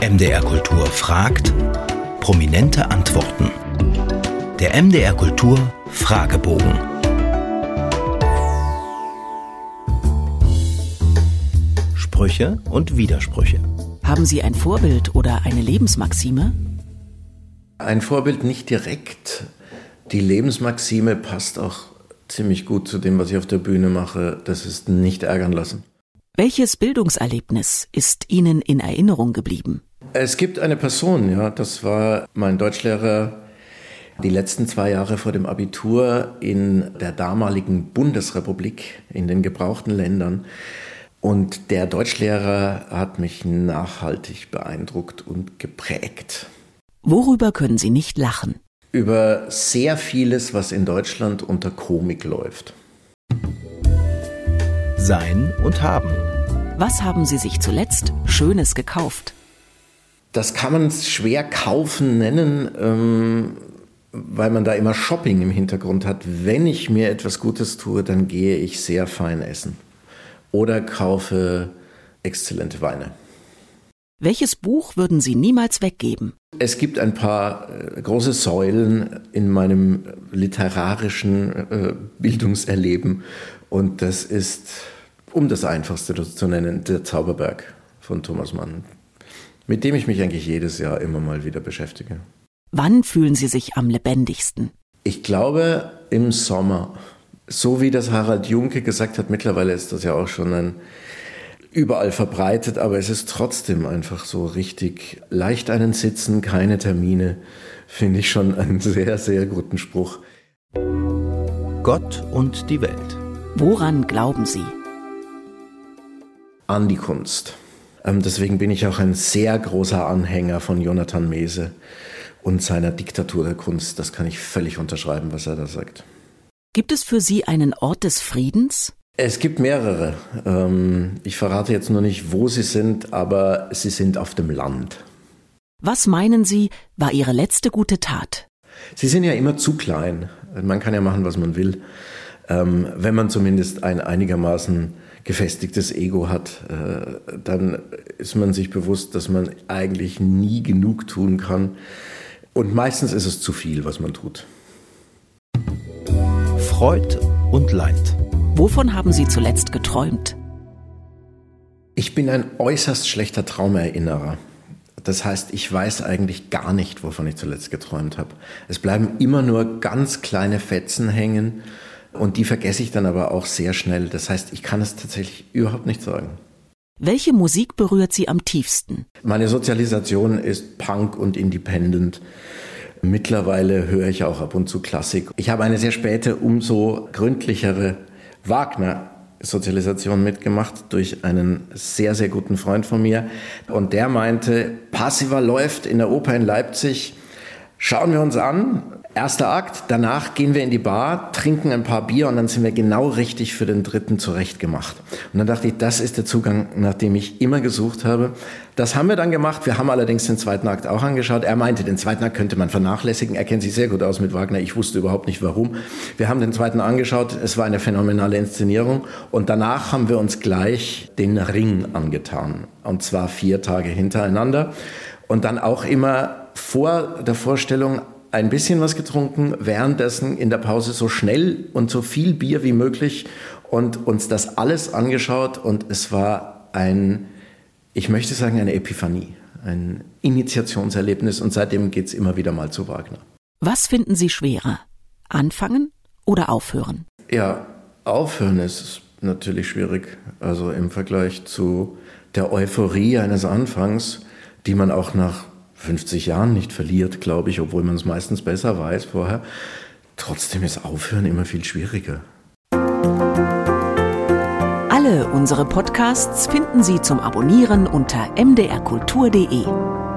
MDR Kultur fragt, prominente Antworten. Der MDR Kultur Fragebogen. Sprüche und Widersprüche. Haben Sie ein Vorbild oder eine Lebensmaxime? Ein Vorbild nicht direkt. Die Lebensmaxime passt auch ziemlich gut zu dem, was ich auf der Bühne mache. Das ist nicht ärgern lassen. Welches Bildungserlebnis ist Ihnen in Erinnerung geblieben? Es gibt eine Person, ja, das war mein Deutschlehrer die letzten zwei Jahre vor dem Abitur in der damaligen Bundesrepublik, in den gebrauchten Ländern. Und der Deutschlehrer hat mich nachhaltig beeindruckt und geprägt. Worüber können Sie nicht lachen? Über sehr vieles, was in Deutschland unter Komik läuft. Sein und haben. Was haben Sie sich zuletzt Schönes gekauft? Das kann man schwer kaufen nennen, ähm, weil man da immer Shopping im Hintergrund hat. Wenn ich mir etwas Gutes tue, dann gehe ich sehr fein essen oder kaufe exzellente Weine. Welches Buch würden Sie niemals weggeben? Es gibt ein paar äh, große Säulen in meinem literarischen äh, Bildungserleben und das ist, um das Einfachste zu nennen, der Zauberberg von Thomas Mann, mit dem ich mich eigentlich jedes Jahr immer mal wieder beschäftige. Wann fühlen Sie sich am lebendigsten? Ich glaube im Sommer. So wie das Harald Junke gesagt hat, mittlerweile ist das ja auch schon ein überall verbreitet, aber es ist trotzdem einfach so richtig leicht einen Sitzen, keine Termine, finde ich schon einen sehr, sehr guten Spruch. Gott und die Welt. Woran glauben Sie? An die Kunst. Ähm, deswegen bin ich auch ein sehr großer Anhänger von Jonathan Mese und seiner Diktatur der Kunst. Das kann ich völlig unterschreiben, was er da sagt. Gibt es für Sie einen Ort des Friedens? Es gibt mehrere. Ähm, ich verrate jetzt nur nicht, wo sie sind, aber sie sind auf dem Land. Was meinen Sie, war Ihre letzte gute Tat? Sie sind ja immer zu klein. Man kann ja machen, was man will. Ähm, wenn man zumindest ein einigermaßen gefestigtes Ego hat, äh, dann ist man sich bewusst, dass man eigentlich nie genug tun kann. Und meistens ist es zu viel, was man tut. Freud und Leid. Wovon haben Sie zuletzt geträumt? Ich bin ein äußerst schlechter Traumerinnerer. Das heißt, ich weiß eigentlich gar nicht, wovon ich zuletzt geträumt habe. Es bleiben immer nur ganz kleine Fetzen hängen und die vergesse ich dann aber auch sehr schnell. Das heißt, ich kann es tatsächlich überhaupt nicht sagen. Welche Musik berührt Sie am tiefsten? Meine Sozialisation ist Punk und Independent. Mittlerweile höre ich auch ab und zu Klassik. Ich habe eine sehr späte, umso gründlichere Wagner-Sozialisation mitgemacht durch einen sehr, sehr guten Freund von mir. Und der meinte, Passiver läuft in der Oper in Leipzig. Schauen wir uns an, Erster Akt, danach gehen wir in die Bar, trinken ein paar Bier und dann sind wir genau richtig für den dritten zurechtgemacht. Und dann dachte ich, das ist der Zugang, nach dem ich immer gesucht habe. Das haben wir dann gemacht. Wir haben allerdings den zweiten Akt auch angeschaut. Er meinte, den zweiten Akt könnte man vernachlässigen. Er kennt sich sehr gut aus mit Wagner. Ich wusste überhaupt nicht warum. Wir haben den zweiten angeschaut. Es war eine phänomenale Inszenierung. Und danach haben wir uns gleich den Ring angetan. Und zwar vier Tage hintereinander. Und dann auch immer vor der Vorstellung ein bisschen was getrunken, währenddessen in der Pause so schnell und so viel Bier wie möglich und uns das alles angeschaut und es war ein, ich möchte sagen, eine Epiphanie, ein Initiationserlebnis und seitdem geht es immer wieder mal zu Wagner. Was finden Sie schwerer? Anfangen oder aufhören? Ja, aufhören ist natürlich schwierig. Also im Vergleich zu der Euphorie eines Anfangs, die man auch nach 50 Jahren nicht verliert, glaube ich, obwohl man es meistens besser weiß vorher. Trotzdem ist Aufhören immer viel schwieriger. Alle unsere Podcasts finden Sie zum Abonnieren unter mdrkultur.de.